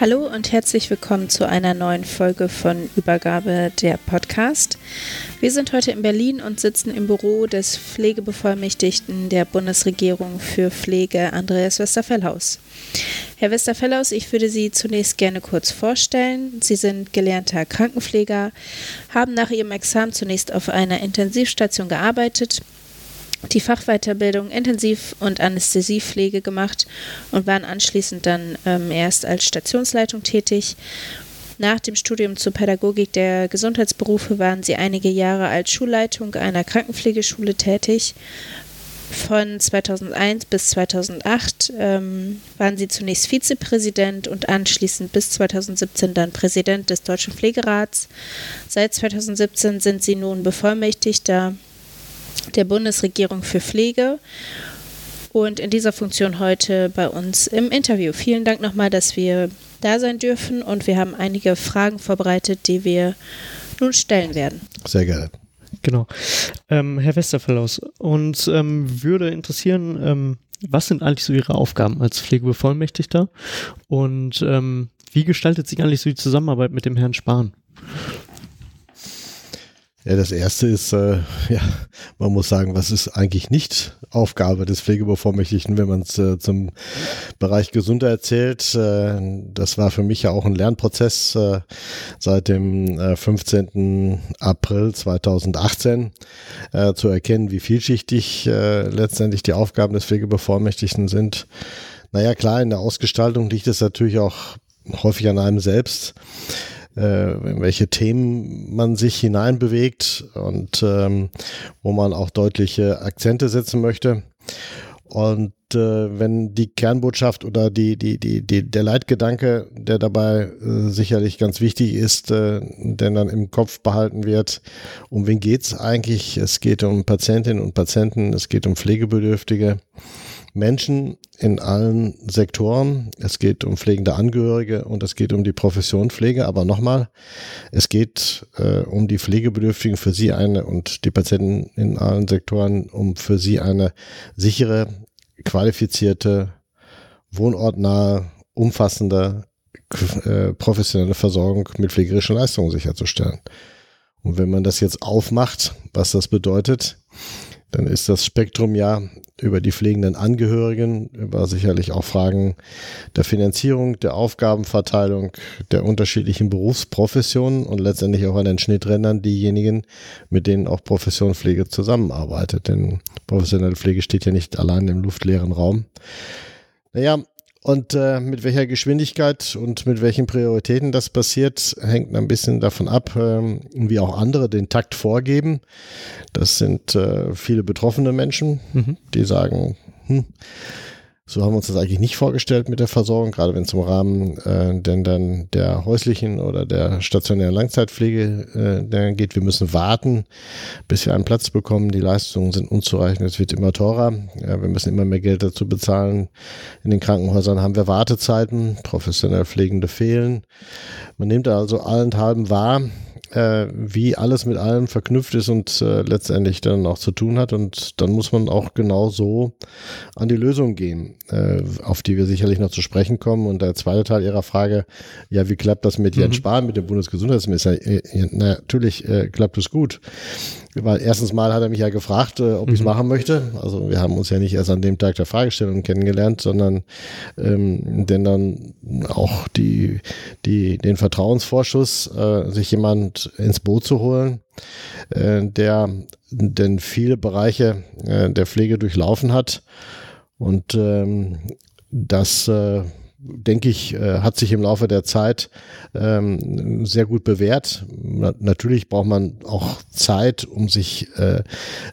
Hallo und herzlich willkommen zu einer neuen Folge von Übergabe der Podcast. Wir sind heute in Berlin und sitzen im Büro des Pflegebevollmächtigten der Bundesregierung für Pflege, Andreas Westerfellhaus. Herr Westerfellhaus, ich würde Sie zunächst gerne kurz vorstellen. Sie sind gelernter Krankenpfleger, haben nach Ihrem Examen zunächst auf einer Intensivstation gearbeitet die Fachweiterbildung Intensiv- und Anästhesiepflege gemacht und waren anschließend dann ähm, erst als Stationsleitung tätig. Nach dem Studium zur Pädagogik der Gesundheitsberufe waren sie einige Jahre als Schulleitung einer Krankenpflegeschule tätig. Von 2001 bis 2008 ähm, waren sie zunächst Vizepräsident und anschließend bis 2017 dann Präsident des Deutschen Pflegerats. Seit 2017 sind sie nun Bevollmächtigter der Bundesregierung für Pflege und in dieser Funktion heute bei uns im Interview. Vielen Dank nochmal, dass wir da sein dürfen und wir haben einige Fragen vorbereitet, die wir nun stellen werden. Sehr gerne. Genau. Ähm, Herr Westerfellaus, uns ähm, würde interessieren, ähm, was sind eigentlich so Ihre Aufgaben als Pflegebevollmächtigter und ähm, wie gestaltet sich eigentlich so die Zusammenarbeit mit dem Herrn Spahn? Ja, das erste ist, äh, ja, man muss sagen, was ist eigentlich nicht Aufgabe des Pflegebevollmächtigten, wenn man es äh, zum Bereich Gesundheit erzählt. Äh, das war für mich ja auch ein Lernprozess äh, seit dem äh, 15. April 2018 äh, zu erkennen, wie vielschichtig äh, letztendlich die Aufgaben des Pflegebevollmächtigten sind. Naja, klar, in der Ausgestaltung liegt es natürlich auch häufig an einem selbst äh, in welche Themen man sich hineinbewegt und ähm, wo man auch deutliche Akzente setzen möchte. Und äh, wenn die Kernbotschaft oder die, die, die, die, der Leitgedanke, der dabei äh, sicherlich ganz wichtig ist, äh, denn dann im Kopf behalten wird, um wen geht's eigentlich? Es geht um Patientinnen und Patienten, es geht um Pflegebedürftige. Menschen in allen Sektoren. Es geht um pflegende Angehörige und es geht um die Profession Pflege. Aber nochmal, es geht äh, um die Pflegebedürftigen für sie eine und die Patienten in allen Sektoren um für sie eine sichere, qualifizierte, wohnortnahe, umfassende, äh, professionelle Versorgung mit pflegerischen Leistungen sicherzustellen. Und wenn man das jetzt aufmacht, was das bedeutet, dann ist das Spektrum ja über die pflegenden Angehörigen, über sicherlich auch Fragen der Finanzierung, der Aufgabenverteilung, der unterschiedlichen Berufsprofessionen und letztendlich auch an den Schnitträndern diejenigen, mit denen auch Profession Pflege zusammenarbeitet. Denn professionelle Pflege steht ja nicht allein im luftleeren Raum. Naja, und äh, mit welcher Geschwindigkeit und mit welchen Prioritäten das passiert, hängt ein bisschen davon ab, äh, wie auch andere den Takt vorgeben. Das sind äh, viele betroffene Menschen, mhm. die sagen, hm, so haben wir uns das eigentlich nicht vorgestellt mit der Versorgung, gerade wenn es im Rahmen äh, denn dann der häuslichen oder der stationären Langzeitpflege äh, geht. Wir müssen warten, bis wir einen Platz bekommen. Die Leistungen sind unzureichend, es wird immer teurer. Ja, wir müssen immer mehr Geld dazu bezahlen. In den Krankenhäusern haben wir Wartezeiten, professionell Pflegende fehlen. Man nimmt also allenthalben wahr, äh, wie alles mit allem verknüpft ist und äh, letztendlich dann auch zu tun hat. Und dann muss man auch genau so an die Lösung gehen, äh, auf die wir sicherlich noch zu sprechen kommen. Und der zweite Teil Ihrer Frage, ja, wie klappt das mit Jens mhm. Spahn, mit dem Bundesgesundheitsminister? Äh, na, natürlich äh, klappt es gut. Weil erstens mal hat er mich ja gefragt, äh, ob mhm. ich es machen möchte. Also wir haben uns ja nicht erst an dem Tag der Fragestellung kennengelernt, sondern ähm, denn dann auch die, die, den Vertrauensvorschuss, äh, sich jemand ins Boot zu holen, äh, der denn viele Bereiche äh, der Pflege durchlaufen hat. Und ähm, das äh, denke ich, äh, hat sich im Laufe der Zeit ähm, sehr gut bewährt. Na, natürlich braucht man auch Zeit, um sich äh,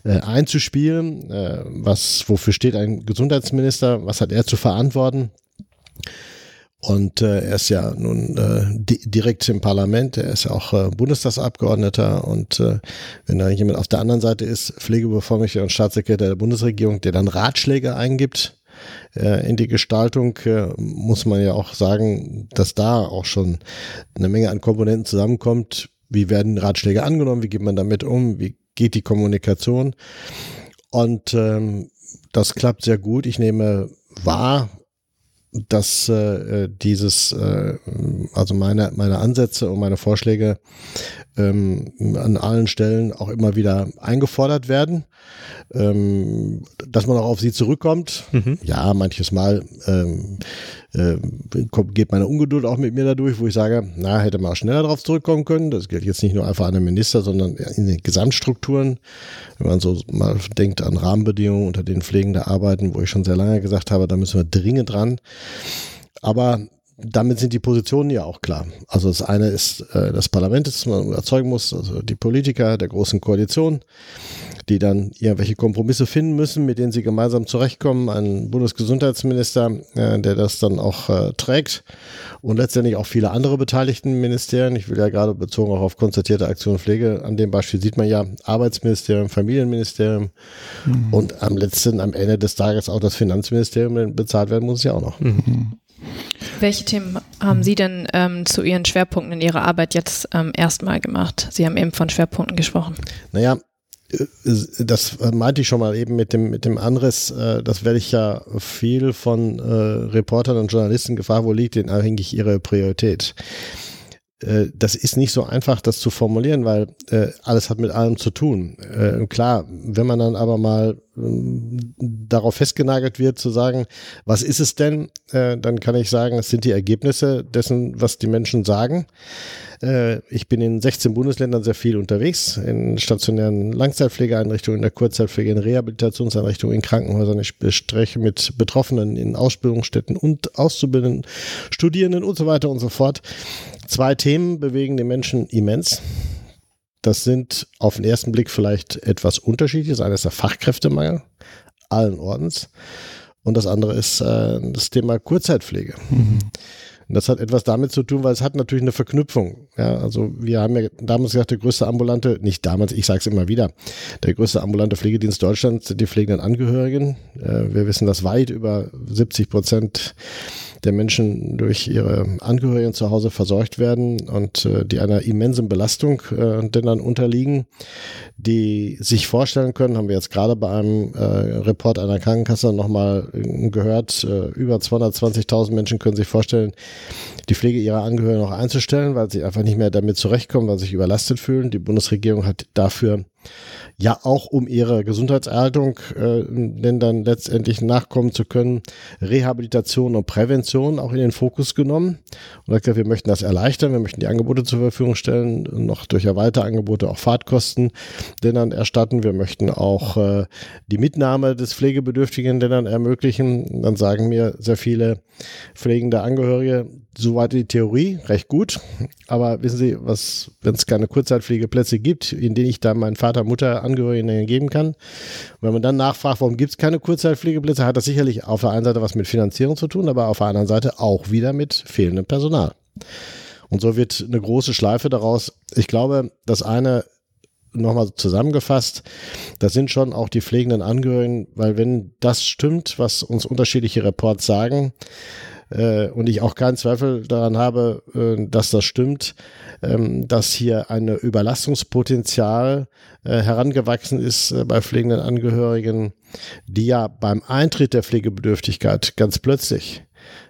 äh, einzuspielen. Äh, was, wofür steht ein Gesundheitsminister? Was hat er zu verantworten? Und äh, er ist ja nun äh, di direkt im Parlament, er ist auch äh, Bundestagsabgeordneter und äh, wenn da jemand auf der anderen Seite ist, Pflegebevollmächtiger und Staatssekretär der Bundesregierung, der dann Ratschläge eingibt, äh, in die Gestaltung, äh, muss man ja auch sagen, dass da auch schon eine Menge an Komponenten zusammenkommt. Wie werden Ratschläge angenommen? Wie geht man damit um? Wie geht die Kommunikation? Und ähm, das klappt sehr gut. Ich nehme wahr, dass äh, dieses, äh, also meine, meine Ansätze und meine Vorschläge ähm, an allen Stellen auch immer wieder eingefordert werden, ähm, dass man auch auf sie zurückkommt. Mhm. Ja, manches Mal ähm, äh, geht meine Ungeduld auch mit mir dadurch, wo ich sage, na, hätte man auch schneller darauf zurückkommen können. Das gilt jetzt nicht nur einfach an den Minister, sondern in den Gesamtstrukturen. Wenn man so mal denkt an Rahmenbedingungen, unter denen Pflegende arbeiten, wo ich schon sehr lange gesagt habe, da müssen wir dringend dran. Aber damit sind die Positionen ja auch klar. Also das eine ist äh, das Parlament, das man erzeugen muss, also die Politiker der großen Koalition die dann irgendwelche Kompromisse finden müssen, mit denen sie gemeinsam zurechtkommen. Ein Bundesgesundheitsminister, äh, der das dann auch äh, trägt und letztendlich auch viele andere beteiligten Ministerien. Ich will ja gerade bezogen auch auf konstatierte Aktion Pflege, an dem Beispiel sieht man ja Arbeitsministerium, Familienministerium mhm. und am letzten, am Ende des Tages auch das Finanzministerium, bezahlt werden muss ja auch noch. Mhm. Welche Themen haben Sie denn ähm, zu Ihren Schwerpunkten in Ihrer Arbeit jetzt ähm, erstmal gemacht? Sie haben eben von Schwerpunkten gesprochen. Naja, das meinte ich schon mal eben mit dem, mit dem Anriss, äh, das werde ich ja viel von äh, Reportern und Journalisten gefragt, wo liegt denn eigentlich ihre Priorität? Äh, das ist nicht so einfach, das zu formulieren, weil äh, alles hat mit allem zu tun. Äh, klar, wenn man dann aber mal ähm, darauf festgenagelt wird, zu sagen, was ist es denn, äh, dann kann ich sagen, es sind die Ergebnisse dessen, was die Menschen sagen. Äh, ich bin in 16 Bundesländern sehr viel unterwegs, in stationären Langzeitpflegeeinrichtungen, in der Kurzzeitpflege, in Rehabilitationseinrichtungen, in Krankenhäusern. Ich spreche mit Betroffenen in Ausbildungsstätten und Auszubildenden, Studierenden und so weiter und so fort. Zwei Themen bewegen den Menschen immens. Das sind auf den ersten Blick vielleicht etwas unterschiedlich. Das eine ist der Fachkräftemangel allen Ordens und das andere ist äh, das Thema Kurzzeitpflege. Mhm. Und das hat etwas damit zu tun, weil es hat natürlich eine Verknüpfung. Ja, also wir haben ja damals gesagt, der größte ambulante, nicht damals, ich sage es immer wieder, der größte ambulante Pflegedienst Deutschlands sind die pflegenden Angehörigen. Äh, wir wissen, dass weit über 70 Prozent der Menschen durch ihre Angehörigen zu Hause versorgt werden und äh, die einer immensen Belastung äh, denn dann unterliegen, die sich vorstellen können, haben wir jetzt gerade bei einem äh, Report einer Krankenkasse nochmal äh, gehört, äh, über 220.000 Menschen können sich vorstellen, die Pflege ihrer Angehörigen noch einzustellen, weil sie einfach nicht mehr damit zurechtkommen, weil sie sich überlastet fühlen. Die Bundesregierung hat dafür ja auch um ihre Gesundheitserhaltung äh, denn dann letztendlich nachkommen zu können, Rehabilitation und Prävention auch in den Fokus genommen. Und hat gesagt, wir möchten das erleichtern, wir möchten die Angebote zur Verfügung stellen, noch durch erweiterte Angebote auch Fahrtkosten denn dann erstatten. Wir möchten auch äh, die Mitnahme des Pflegebedürftigen denn dann ermöglichen. Dann sagen mir sehr viele pflegende Angehörige, soweit die Theorie, recht gut. Aber wissen Sie, was, wenn es keine Kurzzeitpflegeplätze gibt, in denen ich da meinen Vater, Mutter, Angehörigen geben kann. Wenn man dann nachfragt, warum gibt es keine Kurzzeitpflegeplätze, hat das sicherlich auf der einen Seite was mit Finanzierung zu tun, aber auf der anderen Seite auch wieder mit fehlendem Personal. Und so wird eine große Schleife daraus. Ich glaube, das eine nochmal zusammengefasst, das sind schon auch die pflegenden Angehörigen, weil wenn das stimmt, was uns unterschiedliche Reports sagen, äh, und ich auch keinen Zweifel daran habe, äh, dass das stimmt, ähm, dass hier ein Überlastungspotenzial äh, herangewachsen ist äh, bei pflegenden Angehörigen, die ja beim Eintritt der Pflegebedürftigkeit ganz plötzlich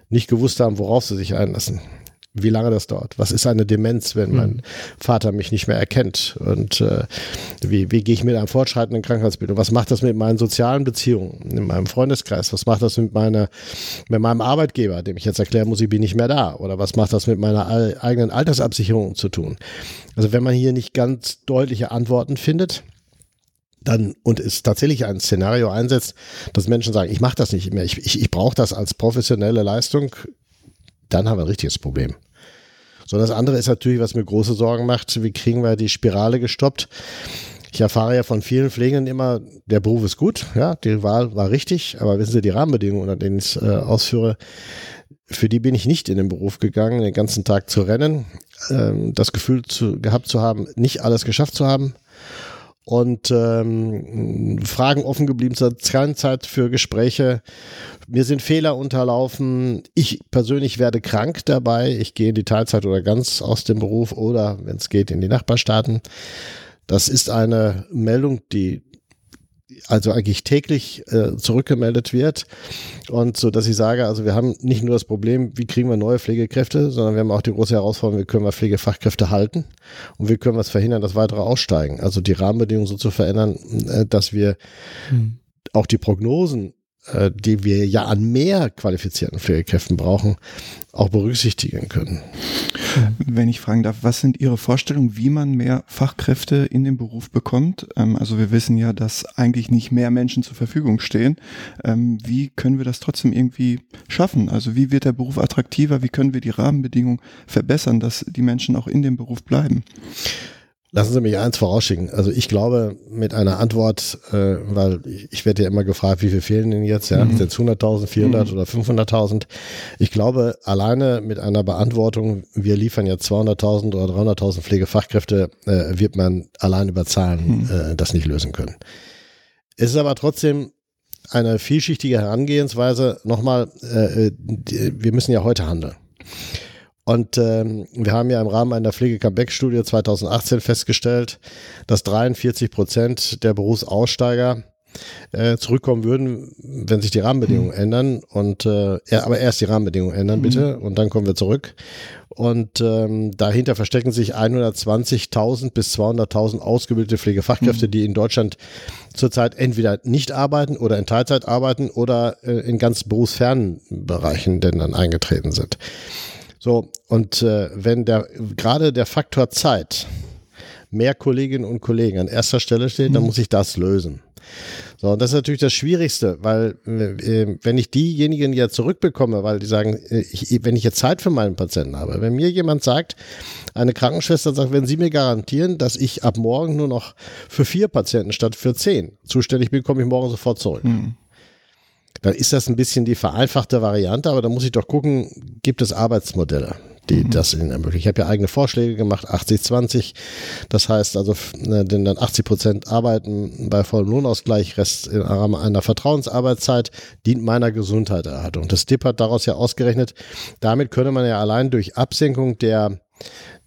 nicht gewusst haben, worauf sie sich einlassen wie lange das dauert. Was ist eine Demenz, wenn mein mhm. Vater mich nicht mehr erkennt? Und äh, wie, wie gehe ich mit einem fortschreitenden Krankheitsbild? Und was macht das mit meinen sozialen Beziehungen, in meinem Freundeskreis? Was macht das mit, meiner, mit meinem Arbeitgeber, dem ich jetzt erklären muss, ich bin nicht mehr da? Oder was macht das mit meiner eigenen Altersabsicherung zu tun? Also wenn man hier nicht ganz deutliche Antworten findet, dann und es tatsächlich ein Szenario einsetzt, dass Menschen sagen, ich mache das nicht mehr, ich, ich, ich brauche das als professionelle Leistung, dann haben wir ein richtiges Problem. So, das andere ist natürlich, was mir große Sorgen macht, wie kriegen wir die Spirale gestoppt? Ich erfahre ja von vielen Pflegenden immer, der Beruf ist gut, ja, die Wahl war richtig, aber wissen Sie, die Rahmenbedingungen, unter denen ich es äh, ausführe, für die bin ich nicht in den Beruf gegangen, den ganzen Tag zu rennen, ähm, das Gefühl zu, gehabt zu haben, nicht alles geschafft zu haben und ähm, Fragen offen geblieben, keine Zeit für Gespräche. Mir sind Fehler unterlaufen. Ich persönlich werde krank dabei. Ich gehe in die Teilzeit oder ganz aus dem Beruf oder, wenn es geht, in die Nachbarstaaten. Das ist eine Meldung, die also eigentlich täglich äh, zurückgemeldet wird. Und so, dass ich sage, also wir haben nicht nur das Problem, wie kriegen wir neue Pflegekräfte, sondern wir haben auch die große Herausforderung, wie können wir Pflegefachkräfte halten und wie können wir es verhindern, dass weitere aussteigen. Also die Rahmenbedingungen so zu verändern, äh, dass wir hm. auch die Prognosen äh, die wir ja an mehr qualifizierten Pflegekräften brauchen, auch berücksichtigen können. Wenn ich fragen darf, was sind Ihre Vorstellungen, wie man mehr Fachkräfte in den Beruf bekommt? Ähm, also wir wissen ja, dass eigentlich nicht mehr Menschen zur Verfügung stehen. Ähm, wie können wir das trotzdem irgendwie schaffen? Also wie wird der Beruf attraktiver? Wie können wir die Rahmenbedingungen verbessern, dass die Menschen auch in dem Beruf bleiben? Lassen Sie mich eins vorausschicken. Also ich glaube, mit einer Antwort, äh, weil ich, werde ja immer gefragt, wie viel fehlen denn jetzt? Ja, mhm. sind es 100.000, 400 mhm. oder 500.000? Ich glaube, alleine mit einer Beantwortung, wir liefern jetzt 200.000 oder 300.000 Pflegefachkräfte, äh, wird man allein über Zahlen mhm. äh, das nicht lösen können. Es ist aber trotzdem eine vielschichtige Herangehensweise. Nochmal, äh, äh wir müssen ja heute handeln. Und ähm, wir haben ja im Rahmen einer Pflege-Comeback-Studie 2018 festgestellt, dass 43 Prozent der Berufsaussteiger äh, zurückkommen würden, wenn sich die Rahmenbedingungen mhm. ändern. Und äh, aber erst die Rahmenbedingungen ändern, bitte, mhm. und dann kommen wir zurück. Und ähm, dahinter verstecken sich 120.000 bis 200.000 ausgebildete Pflegefachkräfte, mhm. die in Deutschland zurzeit entweder nicht arbeiten oder in Teilzeit arbeiten oder äh, in ganz berufsfernen Bereichen denn dann eingetreten sind. So, und äh, wenn der gerade der Faktor Zeit mehr Kolleginnen und Kollegen an erster Stelle steht, dann mhm. muss ich das lösen. So, und das ist natürlich das Schwierigste, weil äh, wenn ich diejenigen ja zurückbekomme, weil die sagen, äh, ich, wenn ich jetzt Zeit für meinen Patienten habe, wenn mir jemand sagt, eine Krankenschwester sagt, wenn Sie mir garantieren, dass ich ab morgen nur noch für vier Patienten statt für zehn zuständig bin, komme ich morgen sofort zurück. Mhm dann ist das ein bisschen die vereinfachte Variante, aber da muss ich doch gucken, gibt es Arbeitsmodelle, die mhm. das Ihnen ermöglichen. Ich habe ja eigene Vorschläge gemacht, 80-20. Das heißt also, ne, denn dann 80 Prozent arbeiten bei vollem Lohnausgleich, Rest im Rahmen einer Vertrauensarbeitszeit, dient meiner Gesundheitserhaltung. Das DIP hat daraus ja ausgerechnet, damit könne man ja allein durch Absenkung der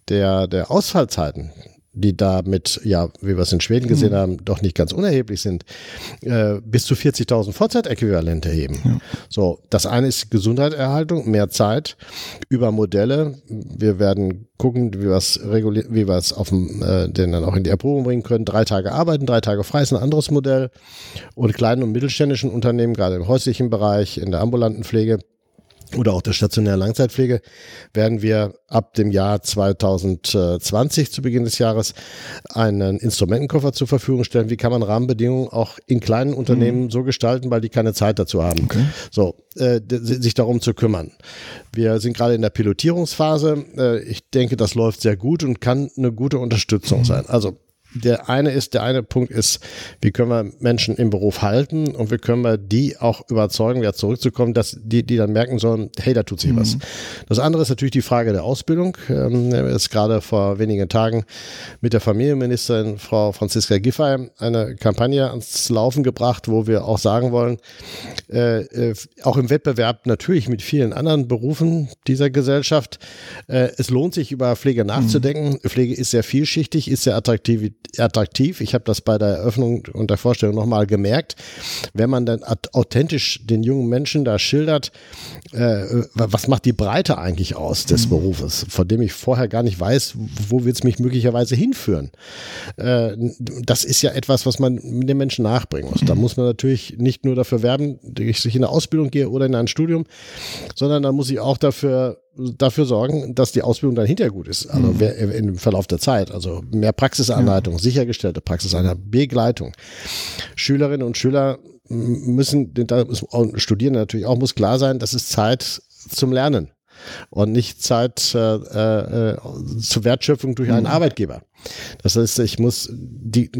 der, der Ausfallzeiten die da mit, ja, wie wir es in Schweden gesehen mhm. haben, doch nicht ganz unerheblich sind, äh, bis zu 40.000 Vollzeitäquivalente heben. Ja. So, das eine ist Gesundheitserhaltung, mehr Zeit über Modelle. Wir werden gucken, wie wir es regulieren, wie wir es auf dem, äh, den dann auch in die Erprobung bringen können. Drei Tage arbeiten, drei Tage frei ist ein anderes Modell. Und kleinen und mittelständischen Unternehmen, gerade im häuslichen Bereich, in der ambulanten Pflege, oder auch der stationären Langzeitpflege werden wir ab dem Jahr 2020 zu Beginn des Jahres einen Instrumentenkoffer zur Verfügung stellen. Wie kann man Rahmenbedingungen auch in kleinen Unternehmen mhm. so gestalten, weil die keine Zeit dazu haben, okay. so äh, sich darum zu kümmern. Wir sind gerade in der Pilotierungsphase. Äh, ich denke, das läuft sehr gut und kann eine gute Unterstützung mhm. sein. Also der eine ist, der eine Punkt ist, wie können wir Menschen im Beruf halten und wie können wir die auch überzeugen, wieder zurückzukommen, dass die, die dann merken sollen, hey, da tut sich mhm. was. Das andere ist natürlich die Frage der Ausbildung. Ähm, ist gerade vor wenigen Tagen mit der Familienministerin Frau Franziska Giffey eine Kampagne ans Laufen gebracht, wo wir auch sagen wollen, äh, äh, auch im Wettbewerb natürlich mit vielen anderen Berufen dieser Gesellschaft, äh, es lohnt sich über Pflege nachzudenken. Mhm. Pflege ist sehr vielschichtig, ist sehr attraktiv attraktiv. Ich habe das bei der Eröffnung und der Vorstellung nochmal gemerkt. Wenn man dann authentisch den jungen Menschen da schildert, äh, was macht die Breite eigentlich aus des mhm. Berufes, von dem ich vorher gar nicht weiß, wo wird es mich möglicherweise hinführen. Äh, das ist ja etwas, was man mit den Menschen nachbringen muss. Da muss man natürlich nicht nur dafür werben, dass ich in eine Ausbildung gehe oder in ein Studium, sondern da muss ich auch dafür dafür sorgen, dass die Ausbildung dann hinterher gut ist. Also mhm. im Verlauf der Zeit. Also mehr Praxisanleitung, ja. sichergestellte Praxisanleitung, Begleitung. Schülerinnen und Schüler müssen, da Studierende natürlich auch, muss klar sein, das ist Zeit zum Lernen und nicht Zeit äh, äh, zur Wertschöpfung durch einen mhm. Arbeitgeber. Das heißt, ich muss die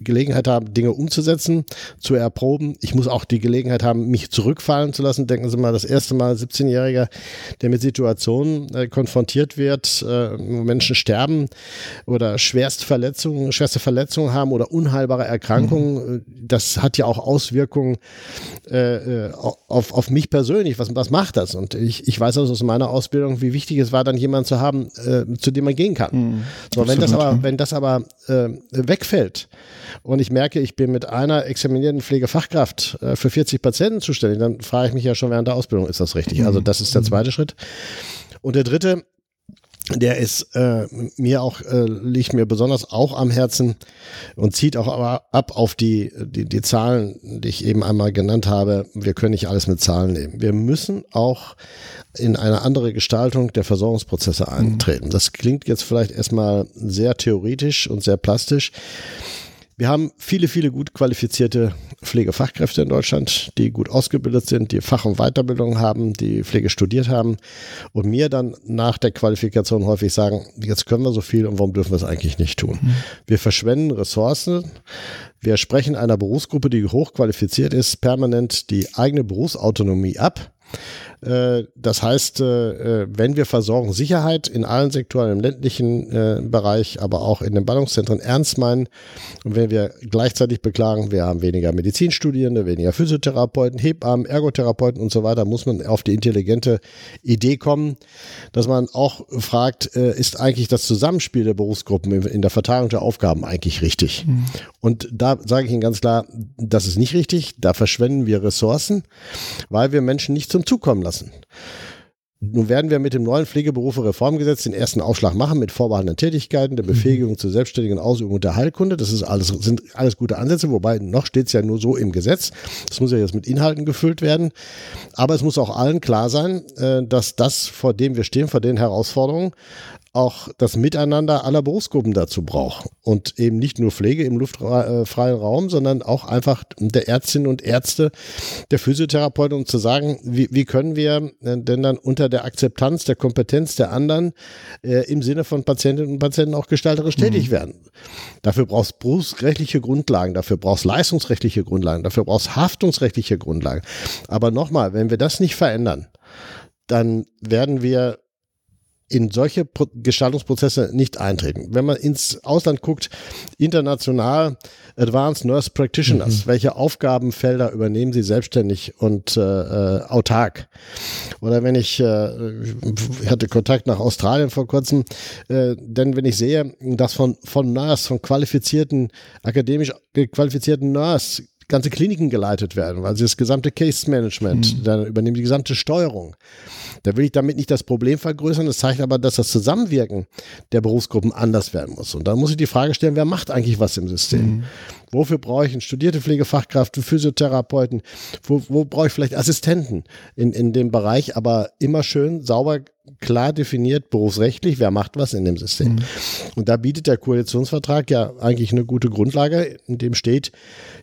Gelegenheit haben, Dinge umzusetzen, zu erproben. Ich muss auch die Gelegenheit haben, mich zurückfallen zu lassen. Denken Sie mal, das erste Mal 17-Jähriger, der mit Situationen äh, konfrontiert wird, äh, wo Menschen sterben oder schwerste Verletzungen, schwerste Verletzungen haben oder unheilbare Erkrankungen. Mhm. Das hat ja auch Auswirkungen äh, äh auf, auf mich persönlich. Was, was macht das? Und ich, ich weiß also aus meiner Ausbildung, wie wichtig es war, dann jemanden zu haben, äh, zu dem man gehen kann. Mhm. So, wenn das aber, wenn das aber äh, wegfällt und ich merke, ich bin mit einer examinierten Pflegefachkraft äh, für 40 Patienten zuständig, dann frage ich mich ja schon während der Ausbildung, ist das richtig? Also das ist der mhm. zweite Schritt. Und der dritte, der ist äh, mir auch, äh, liegt mir besonders auch am Herzen und zieht auch aber ab auf die, die, die Zahlen, die ich eben einmal genannt habe. Wir können nicht alles mit Zahlen nehmen. Wir müssen auch in eine andere Gestaltung der Versorgungsprozesse mhm. eintreten. Das klingt jetzt vielleicht erstmal sehr theoretisch und sehr plastisch. Wir haben viele, viele gut qualifizierte Pflegefachkräfte in Deutschland, die gut ausgebildet sind, die Fach- und Weiterbildung haben, die Pflege studiert haben und mir dann nach der Qualifikation häufig sagen, jetzt können wir so viel und warum dürfen wir es eigentlich nicht tun? Mhm. Wir verschwenden Ressourcen. Wir sprechen einer Berufsgruppe, die hochqualifiziert ist, permanent die eigene Berufsautonomie ab das heißt, äh, äh, wenn wir Versorgung Sicherheit in allen Sektoren im ländlichen Bereich, aber auch in den Ballungszentren ernst meinen und wenn wir gleichzeitig beklagen, wir haben weniger Medizinstudierende, weniger Physiotherapeuten, Hebammen, Ergotherapeuten und so weiter, muss man auf die intelligente Idee kommen, dass man auch fragt, ist eigentlich das Zusammenspiel der Berufsgruppen in der Verteilung der Aufgaben eigentlich richtig? Mhm. Und da sage ich Ihnen ganz klar, das ist nicht richtig. Da verschwenden wir Ressourcen, weil wir Menschen nicht zum Zug kommen lassen. Nun werden wir mit dem neuen Pflegeberufe-Reformgesetz den ersten Aufschlag machen mit vorbehaltenen Tätigkeiten, der mhm. Befähigung zur selbstständigen Ausübung der Heilkunde. Das ist alles, sind alles gute Ansätze, wobei noch steht es ja nur so im Gesetz. Das muss ja jetzt mit Inhalten gefüllt werden. Aber es muss auch allen klar sein, äh, dass das, vor dem wir stehen, vor den Herausforderungen, auch das Miteinander aller Berufsgruppen dazu braucht. Und eben nicht nur Pflege im luftfreien Raum, sondern auch einfach der Ärztinnen und Ärzte, der Physiotherapeuten, um zu sagen, wie, wie können wir denn dann unter der Akzeptanz der Kompetenz der anderen äh, im Sinne von Patientinnen und Patienten auch gestalterisch mhm. tätig werden. Dafür brauchst berufsrechtliche Grundlagen, dafür brauchst leistungsrechtliche Grundlagen, dafür brauchst haftungsrechtliche Grundlagen. Aber nochmal, wenn wir das nicht verändern, dann werden wir in solche Pro Gestaltungsprozesse nicht eintreten. Wenn man ins Ausland guckt, international Advanced Nurse Practitioners, mhm. welche Aufgabenfelder übernehmen sie selbstständig und äh, äh, autark? Oder wenn ich, äh, ich hatte Kontakt nach Australien vor kurzem, äh, denn wenn ich sehe, dass von, von Nurse, von qualifizierten, akademisch qualifizierten Nurse ganze Kliniken geleitet werden, weil sie das gesamte Case Management, mhm. dann übernehmen die gesamte Steuerung. Da will ich damit nicht das Problem vergrößern. Das zeigt aber, dass das Zusammenwirken der Berufsgruppen anders werden muss. Und da muss ich die Frage stellen, wer macht eigentlich was im System? Mhm. Wofür brauche ich eine studierte Pflegefachkraft, Physiotherapeuten? Wo, wo brauche ich vielleicht Assistenten in, in dem Bereich? Aber immer schön sauber klar definiert, berufsrechtlich, wer macht was in dem System. Mhm. Und da bietet der Koalitionsvertrag ja eigentlich eine gute Grundlage, in dem steht,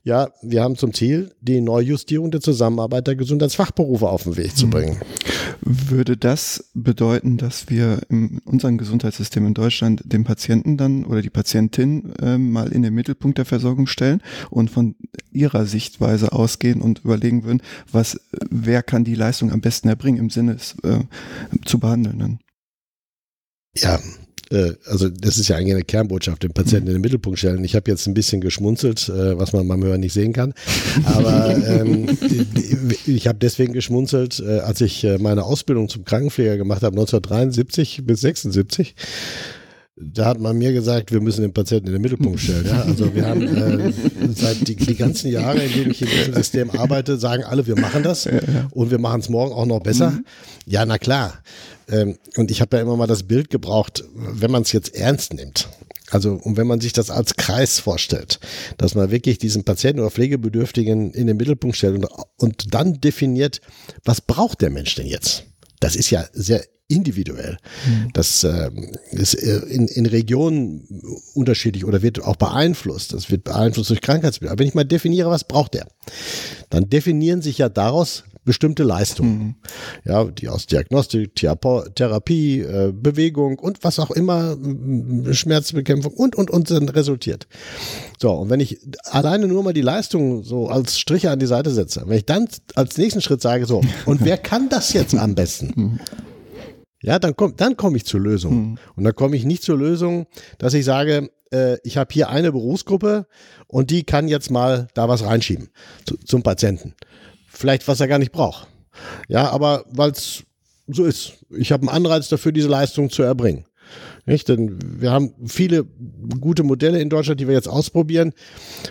ja, wir haben zum Ziel, die Neujustierung der Zusammenarbeit der Gesundheitsfachberufe auf den Weg zu mhm. Würde das bedeuten, dass wir in unserem Gesundheitssystem in Deutschland den Patienten dann oder die Patientin äh, mal in den Mittelpunkt der Versorgung stellen und von ihrer Sichtweise ausgehen und überlegen würden, was, wer kann die Leistung am besten erbringen im Sinne des äh, zu Behandelnden? Ja, äh, also das ist ja eigentlich eine Kernbotschaft, den Patienten in den Mittelpunkt stellen. Ich habe jetzt ein bisschen geschmunzelt, äh, was man beim Hören nicht sehen kann. Aber ähm, ich habe deswegen geschmunzelt, äh, als ich meine Ausbildung zum Krankenpfleger gemacht habe, 1973 bis 76 da hat man mir gesagt, wir müssen den Patienten in den Mittelpunkt stellen. Ja? Also wir haben äh, seit die, die, ganzen Jahre, in denen ich in diesem System arbeite, sagen alle, wir machen das und wir machen es morgen auch noch besser. Mhm. Ja, na klar. Ähm, und ich habe ja immer mal das Bild gebraucht, wenn man es jetzt ernst nimmt. Also, und wenn man sich das als Kreis vorstellt, dass man wirklich diesen Patienten oder Pflegebedürftigen in den Mittelpunkt stellt und, und dann definiert, was braucht der Mensch denn jetzt? Das ist ja sehr individuell. Mhm. Das äh, ist in, in Regionen unterschiedlich oder wird auch beeinflusst. Das wird beeinflusst durch Krankheitsbilder. Aber wenn ich mal definiere, was braucht der, dann definieren sich ja daraus bestimmte Leistungen. Mhm. Ja, die aus Diagnostik, Therapie, äh, Bewegung und was auch immer, Schmerzbekämpfung und, und, und sind resultiert. So, und wenn ich alleine nur mal die Leistung so als Striche an die Seite setze, wenn ich dann als nächsten Schritt sage, so, und wer kann das jetzt am besten? Mhm. Ja, dann komme dann komm ich zur Lösung. Mhm. Und dann komme ich nicht zur Lösung, dass ich sage, äh, ich habe hier eine Berufsgruppe und die kann jetzt mal da was reinschieben zu, zum Patienten vielleicht was er gar nicht braucht. Ja, aber weil es so ist. Ich habe einen Anreiz dafür, diese Leistung zu erbringen. Nicht? Denn wir haben viele gute Modelle in Deutschland, die wir jetzt ausprobieren,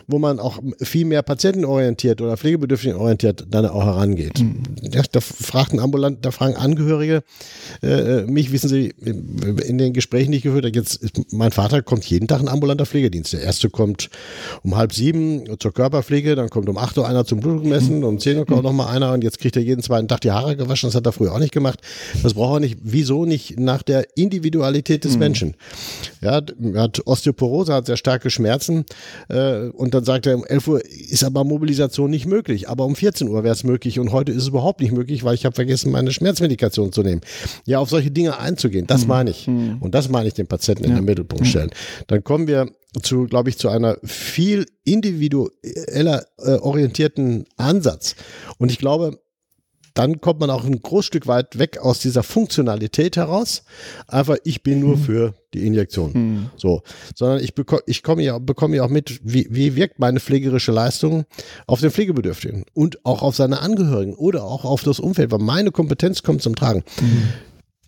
wo man auch viel mehr patientenorientiert oder pflegebedürftigenorientiert dann auch herangeht. Mhm. Ja, da fragten ambulant, da fragen Angehörige äh, mich, wissen Sie, in den Gesprächen, die ich geführt habe, jetzt ist, mein Vater kommt jeden Tag ein ambulanter Pflegedienst. Der erste kommt um halb sieben zur Körperpflege, dann kommt um acht Uhr einer zum Blutmessen, um zehn Uhr kommt noch mal einer und jetzt kriegt er jeden zweiten Tag die Haare gewaschen. Das hat er früher auch nicht gemacht. Das braucht er nicht. Wieso nicht nach der Individualität des Menschen? Menschen. Ja, er hat Osteoporose, hat sehr starke Schmerzen äh, und dann sagt er, um 11 Uhr ist aber Mobilisation nicht möglich, aber um 14 Uhr wäre es möglich und heute ist es überhaupt nicht möglich, weil ich habe vergessen, meine Schmerzmedikation zu nehmen. Ja, auf solche Dinge einzugehen, das mhm. meine ich. Mhm. Und das meine ich den Patienten ja. in den Mittelpunkt mhm. stellen. Dann kommen wir zu, glaube ich, zu einer viel individueller äh, orientierten Ansatz. Und ich glaube, dann kommt man auch ein großes Stück weit weg aus dieser Funktionalität heraus. Einfach, ich bin nur hm. für die Injektion. Hm. So, sondern ich, bekomme, ich komme ja, bekomme ja auch mit, wie, wie wirkt meine pflegerische Leistung auf den Pflegebedürftigen und auch auf seine Angehörigen oder auch auf das Umfeld, weil meine Kompetenz kommt zum Tragen. Hm.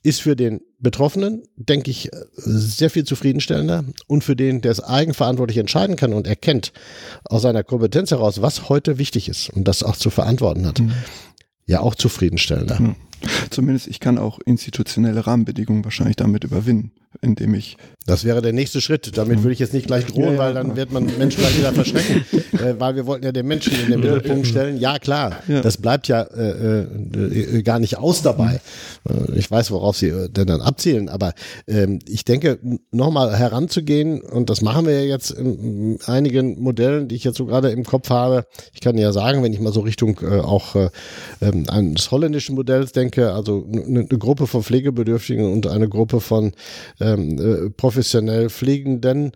Ist für den Betroffenen, denke ich, sehr viel zufriedenstellender und für den, der es eigenverantwortlich entscheiden kann und erkennt aus seiner Kompetenz heraus, was heute wichtig ist und das auch zu verantworten hat. Mhm ja auch zufriedenstellender. Hm. Zumindest ich kann auch institutionelle Rahmenbedingungen wahrscheinlich damit überwinden indem ich. Das wäre der nächste Schritt. Damit würde ich jetzt nicht gleich drohen, ja, ja, weil dann wird man Menschen gleich wieder verschrecken. äh, weil wir wollten ja den Menschen in den Mittelpunkt stellen. Ja, klar, das bleibt ja äh, äh, gar nicht aus dabei. Äh, ich weiß, worauf Sie äh, denn dann abzielen, aber ähm, ich denke, nochmal heranzugehen, und das machen wir ja jetzt in, einigen Modellen, die ich jetzt so gerade im Kopf habe. Ich kann ja sagen, wenn ich mal so Richtung äh, auch ähm, eines holländischen Modells denke, also eine, eine Gruppe von Pflegebedürftigen und eine Gruppe von ähm, äh, professionell Pflegenden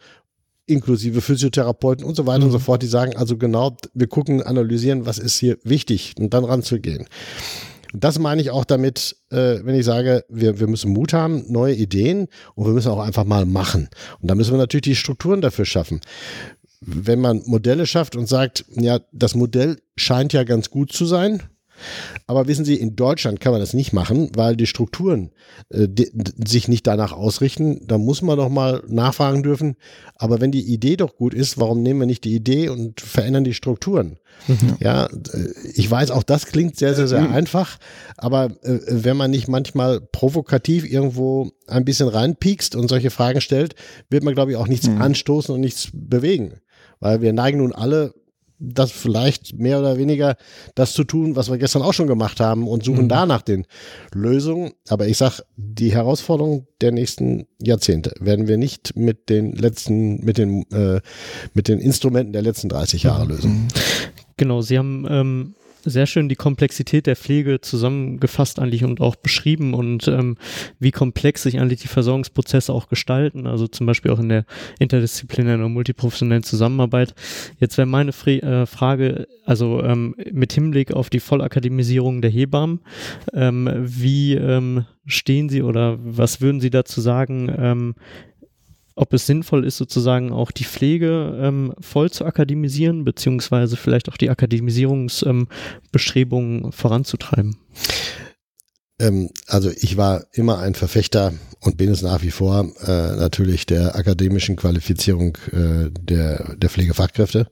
inklusive Physiotherapeuten und so weiter mhm. und so fort, die sagen also genau, wir gucken, analysieren, was ist hier wichtig und dann ranzugehen. Das meine ich auch damit, äh, wenn ich sage, wir, wir müssen Mut haben, neue Ideen und wir müssen auch einfach mal machen. Und da müssen wir natürlich die Strukturen dafür schaffen. Wenn man Modelle schafft und sagt, ja, das Modell scheint ja ganz gut zu sein, aber wissen Sie, in Deutschland kann man das nicht machen, weil die Strukturen äh, die, sich nicht danach ausrichten. Da muss man doch mal nachfragen dürfen. Aber wenn die Idee doch gut ist, warum nehmen wir nicht die Idee und verändern die Strukturen? Mhm. Ja, äh, ich weiß, auch das klingt sehr, sehr, sehr mhm. einfach. Aber äh, wenn man nicht manchmal provokativ irgendwo ein bisschen reinpiekst und solche Fragen stellt, wird man, glaube ich, auch nichts mhm. anstoßen und nichts bewegen. Weil wir neigen nun alle das vielleicht mehr oder weniger das zu tun, was wir gestern auch schon gemacht haben und suchen mhm. da nach den Lösungen. Aber ich sag, die Herausforderung der nächsten Jahrzehnte werden wir nicht mit den letzten, mit den, äh, mit den Instrumenten der letzten 30 Jahre lösen. Genau, Sie haben ähm, sehr schön die Komplexität der Pflege zusammengefasst eigentlich und auch beschrieben und ähm, wie komplex sich eigentlich die Versorgungsprozesse auch gestalten, also zum Beispiel auch in der interdisziplinären und multiprofessionellen Zusammenarbeit. Jetzt wäre meine Fre äh, Frage, also ähm, mit Hinblick auf die Vollakademisierung der Hebammen, ähm, wie ähm, stehen Sie oder was würden Sie dazu sagen, ähm, ob es sinnvoll ist, sozusagen auch die Pflege ähm, voll zu akademisieren, beziehungsweise vielleicht auch die Akademisierungsbestrebungen ähm, voranzutreiben. Ähm, also ich war immer ein Verfechter und bin es nach wie vor äh, natürlich der akademischen Qualifizierung äh, der, der Pflegefachkräfte.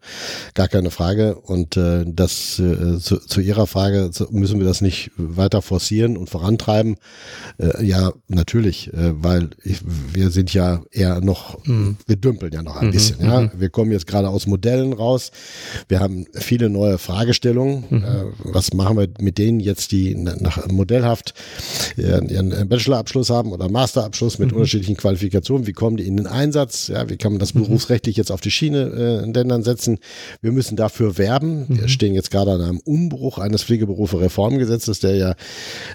Gar keine Frage. Und äh, das äh, zu, zu Ihrer Frage müssen wir das nicht weiter forcieren und vorantreiben. Äh, ja, natürlich, äh, weil ich, wir sind ja eher noch, mhm. wir dümpeln ja noch ein mhm. bisschen. Ja, mhm. wir kommen jetzt gerade aus Modellen raus. Wir haben viele neue Fragestellungen. Mhm. Äh, was machen wir mit denen jetzt, die nach modellhaft ihren, ihren Bachelorabschluss haben oder Master Masterabschluss mit mhm. unterschiedlichen Qualifikationen. Wie kommen die in den Einsatz? Ja, wie kann man das mhm. berufsrechtlich jetzt auf die Schiene äh, denn dann setzen? Wir müssen dafür werben. Mhm. Wir stehen jetzt gerade an einem Umbruch eines Pflegeberufe-Reformgesetzes, der ja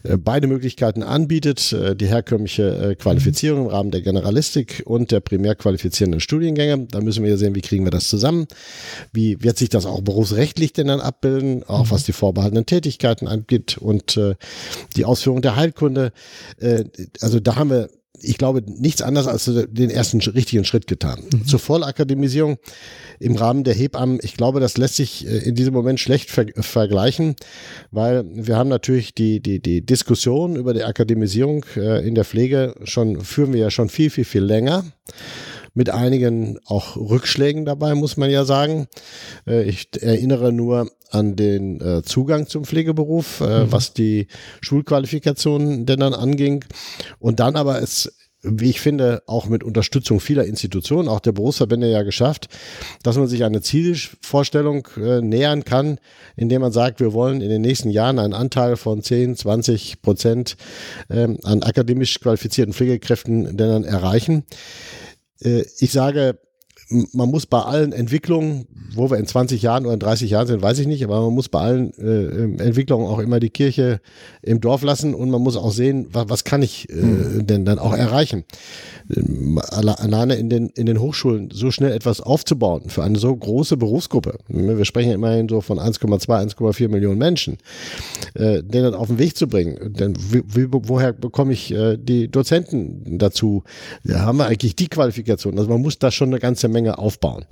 äh, beide Möglichkeiten anbietet. Äh, die herkömmliche äh, Qualifizierung im Rahmen der Generalistik und der primär qualifizierenden Studiengänge. Da müssen wir ja sehen, wie kriegen wir das zusammen? Wie wird sich das auch berufsrechtlich denn dann abbilden? Auch mhm. was die vorbehaltenen Tätigkeiten angeht und äh, die Ausführung der Heilkunde. Äh, also da haben wir ich glaube, nichts anderes als den ersten richtigen Schritt getan. Mhm. Zur Vollakademisierung im Rahmen der Hebammen, ich glaube, das lässt sich äh, in diesem Moment schlecht ver vergleichen, weil wir haben natürlich die, die, die Diskussion über die Akademisierung äh, in der Pflege schon, führen wir ja schon viel, viel, viel länger mit einigen auch Rückschlägen dabei, muss man ja sagen. Äh, ich erinnere nur an den äh, Zugang zum Pflegeberuf, äh, mhm. was die Schulqualifikationen denn dann anging. Und dann aber es wie ich finde, auch mit Unterstützung vieler Institutionen, auch der Berufsverbände ja geschafft, dass man sich eine Zielvorstellung äh, nähern kann, indem man sagt, wir wollen in den nächsten Jahren einen Anteil von 10, 20 Prozent ähm, an akademisch qualifizierten Pflegekräften denn dann erreichen. Äh, ich sage, man muss bei allen Entwicklungen, wo wir in 20 Jahren oder in 30 Jahren sind, weiß ich nicht, aber man muss bei allen äh, Entwicklungen auch immer die Kirche im Dorf lassen und man muss auch sehen, was, was kann ich äh, hm. denn dann auch erreichen. Ähm, alleine in den, in den Hochschulen so schnell etwas aufzubauen für eine so große Berufsgruppe. Wir sprechen ja immerhin so von 1,2, 1,4 Millionen Menschen, äh, den dann auf den Weg zu bringen. Denn wie, wie, woher bekomme ich äh, die Dozenten dazu? Da haben wir eigentlich die Qualifikation. Also man muss da schon eine ganze Menge aufbauen.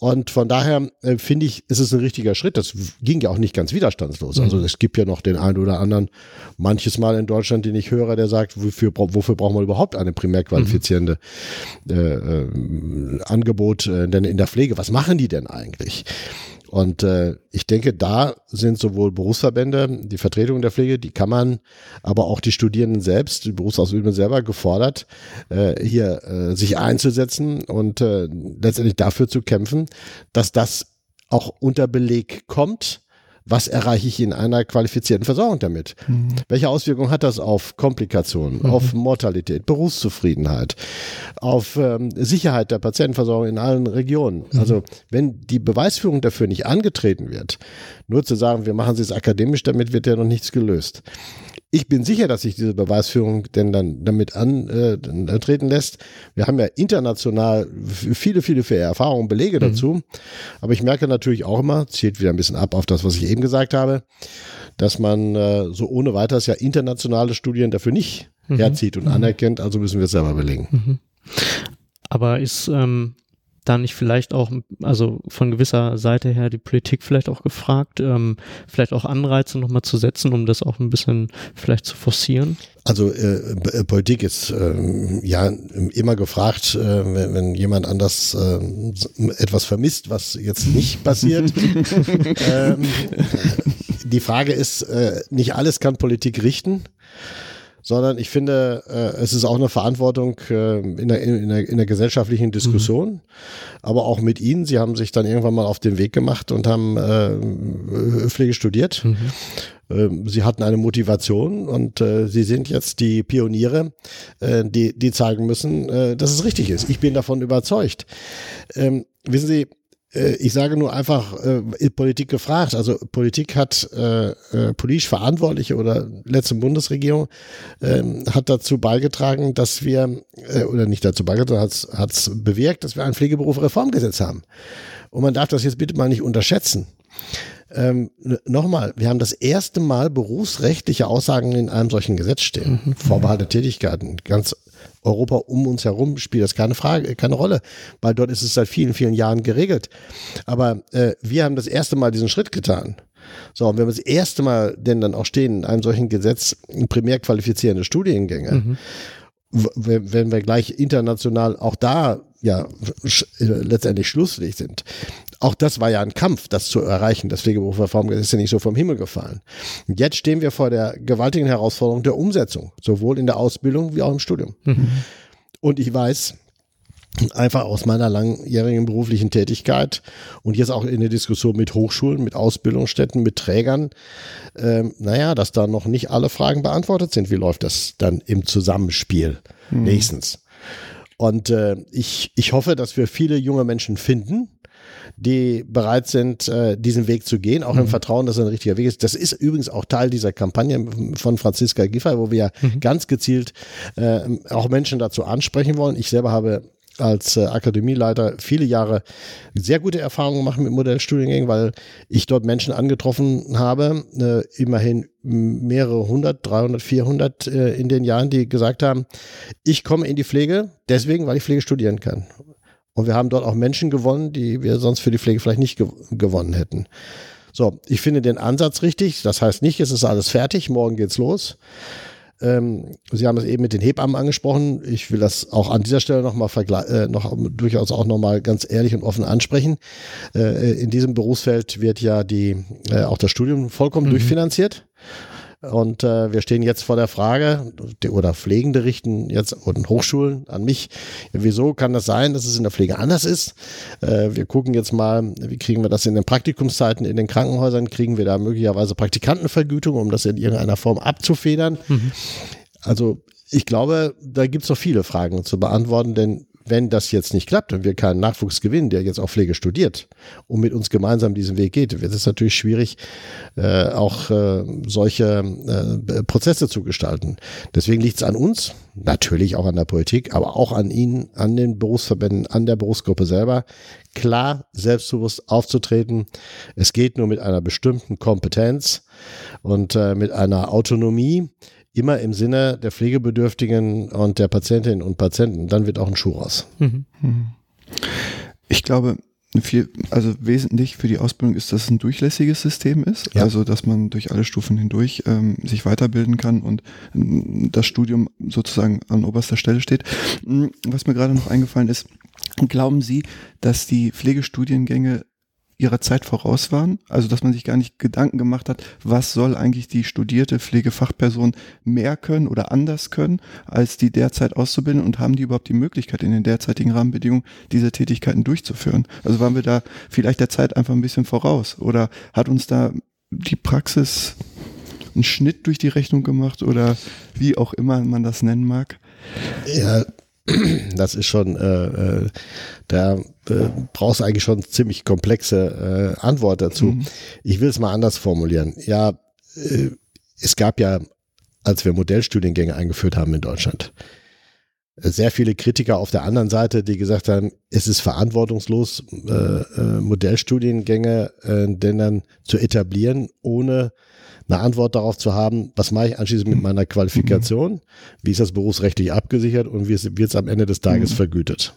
Und von daher äh, finde ich, ist es ein richtiger Schritt. Das ging ja auch nicht ganz widerstandslos. Mhm. Also es gibt ja noch den einen oder anderen, manches Mal in Deutschland, den ich höre, der sagt, wofür, wofür braucht man überhaupt eine primär qualifizierende mhm. äh, äh, Angebot äh, denn in der Pflege? Was machen die denn eigentlich? Und äh, ich denke, da sind sowohl Berufsverbände, die Vertretung der Pflege, die Kammern, aber auch die Studierenden selbst, die Berufsausübenden selber gefordert, äh, hier äh, sich einzusetzen und äh, letztendlich dafür zu kämpfen, dass das auch unter Beleg kommt was erreiche ich in einer qualifizierten Versorgung damit? Mhm. Welche Auswirkungen hat das auf Komplikationen, mhm. auf Mortalität, Berufszufriedenheit, auf ähm, Sicherheit der Patientenversorgung in allen Regionen? Mhm. Also wenn die Beweisführung dafür nicht angetreten wird, nur zu sagen, wir machen es akademisch, damit wird ja noch nichts gelöst. Ich bin sicher, dass sich diese Beweisführung denn dann damit antreten äh, lässt. Wir haben ja international viele, viele, viele Erfahrungen, Belege mhm. dazu. Aber ich merke natürlich auch immer, zählt wieder ein bisschen ab auf das, was ich eben gesagt habe, dass man äh, so ohne weiteres ja internationale Studien dafür nicht mhm. herzieht und mhm. anerkennt. Also müssen wir es selber belegen. Mhm. Aber ist ähm, da nicht vielleicht auch, also von gewisser Seite her die Politik vielleicht auch gefragt, ähm, vielleicht auch Anreize nochmal zu setzen, um das auch ein bisschen vielleicht zu forcieren? Also äh, äh Politik ist äh, ja immer gefragt, äh, wenn, wenn jemand anders äh, etwas vermisst, was jetzt nicht passiert. ähm, die Frage ist, äh, nicht alles kann Politik richten sondern ich finde, äh, es ist auch eine Verantwortung äh, in, der, in, der, in der gesellschaftlichen Diskussion, mhm. aber auch mit Ihnen. Sie haben sich dann irgendwann mal auf den Weg gemacht und haben äh, Pflege studiert. Mhm. Ähm, sie hatten eine Motivation und äh, Sie sind jetzt die Pioniere, äh, die, die zeigen müssen, äh, dass es richtig ist. Ich bin davon überzeugt. Ähm, wissen Sie, ich sage nur einfach, äh, Politik gefragt. Also Politik hat äh, äh, politisch Verantwortliche oder letzte Bundesregierung äh, hat dazu beigetragen, dass wir, äh, oder nicht dazu beigetragen, hat es bewirkt, dass wir ein Pflegeberuf-Reformgesetz haben. Und man darf das jetzt bitte mal nicht unterschätzen. Ähm, Nochmal, wir haben das erste Mal berufsrechtliche Aussagen in einem solchen Gesetz stehen. Mhm. Vorbehalte Tätigkeiten, ganz Europa um uns herum spielt das keine Frage, keine Rolle, weil dort ist es seit vielen, vielen Jahren geregelt. Aber äh, wir haben das erste Mal diesen Schritt getan. So, und wenn wir das erste Mal denn dann auch stehen in einem solchen Gesetz primär qualifizierende Studiengänge, mhm. wenn wir gleich international auch da ja äh, letztendlich schlusslich sind, auch das war ja ein Kampf, das zu erreichen. Das Pflegeberufsreformgesetz ist ja nicht so vom Himmel gefallen. Und jetzt stehen wir vor der gewaltigen Herausforderung der Umsetzung, sowohl in der Ausbildung wie auch im Studium. Mhm. Und ich weiß, einfach aus meiner langjährigen beruflichen Tätigkeit und jetzt auch in der Diskussion mit Hochschulen, mit Ausbildungsstätten, mit Trägern, ähm, naja, dass da noch nicht alle Fragen beantwortet sind. Wie läuft das dann im Zusammenspiel mhm. nächstens? Und äh, ich, ich hoffe, dass wir viele junge Menschen finden, die bereit sind, äh, diesen Weg zu gehen, auch mhm. im Vertrauen, dass es ein richtiger Weg ist. Das ist übrigens auch Teil dieser Kampagne von Franziska Giffey, wo wir mhm. ganz gezielt äh, auch Menschen dazu ansprechen wollen. Ich selber habe als äh, Akademieleiter viele Jahre sehr gute Erfahrungen gemacht mit Modellstudiengängen, weil ich dort Menschen angetroffen habe, äh, immerhin mehrere hundert, 300, 400 äh, in den Jahren, die gesagt haben, ich komme in die Pflege deswegen, weil ich Pflege studieren kann. Und wir haben dort auch Menschen gewonnen, die wir sonst für die Pflege vielleicht nicht ge gewonnen hätten. So, ich finde den Ansatz richtig. Das heißt nicht, es ist alles fertig, morgen geht's los. Ähm, Sie haben es eben mit den Hebammen angesprochen. Ich will das auch an dieser Stelle nochmal äh, noch durchaus auch nochmal ganz ehrlich und offen ansprechen. Äh, in diesem Berufsfeld wird ja die, äh, auch das Studium vollkommen mhm. durchfinanziert. Und äh, wir stehen jetzt vor der Frage, oder Pflegende richten jetzt und Hochschulen an mich, wieso kann das sein, dass es in der Pflege anders ist? Äh, wir gucken jetzt mal, wie kriegen wir das in den Praktikumszeiten in den Krankenhäusern? Kriegen wir da möglicherweise Praktikantenvergütung, um das in irgendeiner Form abzufedern? Mhm. Also ich glaube, da gibt es noch viele Fragen zu beantworten, denn wenn das jetzt nicht klappt und wir keinen Nachwuchs gewinnen, der jetzt auch Pflege studiert und mit uns gemeinsam diesen Weg geht, wird es natürlich schwierig, äh, auch äh, solche äh, Prozesse zu gestalten. Deswegen liegt es an uns, natürlich auch an der Politik, aber auch an Ihnen, an den Berufsverbänden, an der Berufsgruppe selber, klar selbstbewusst aufzutreten. Es geht nur mit einer bestimmten Kompetenz und mit einer Autonomie, immer im Sinne der Pflegebedürftigen und der Patientinnen und Patienten. Dann wird auch ein Schuh raus. Mhm. Ich glaube, viel, also wesentlich für die Ausbildung ist, dass es ein durchlässiges System ist, ja. also dass man durch alle Stufen hindurch ähm, sich weiterbilden kann und ähm, das Studium sozusagen an oberster Stelle steht. Hm, was mir gerade noch eingefallen ist, glauben Sie, dass die Pflegestudiengänge ihrer Zeit voraus waren. Also, dass man sich gar nicht Gedanken gemacht hat, was soll eigentlich die studierte Pflegefachperson mehr können oder anders können, als die derzeit auszubilden und haben die überhaupt die Möglichkeit in den derzeitigen Rahmenbedingungen diese Tätigkeiten durchzuführen? Also waren wir da vielleicht der Zeit einfach ein bisschen voraus oder hat uns da die Praxis einen Schnitt durch die Rechnung gemacht oder wie auch immer man das nennen mag? Ja, das ist schon, äh, äh, da äh, brauchst du eigentlich schon ziemlich komplexe äh, Antwort dazu. Mhm. Ich will es mal anders formulieren. Ja, äh, es gab ja, als wir Modellstudiengänge eingeführt haben in Deutschland, sehr viele Kritiker auf der anderen Seite, die gesagt haben, es ist verantwortungslos, äh, äh, Modellstudiengänge äh, denn dann zu etablieren, ohne eine Antwort darauf zu haben, was mache ich anschließend mit meiner Qualifikation, wie ist das berufsrechtlich abgesichert und wie wird es am Ende des Tages mhm. vergütet.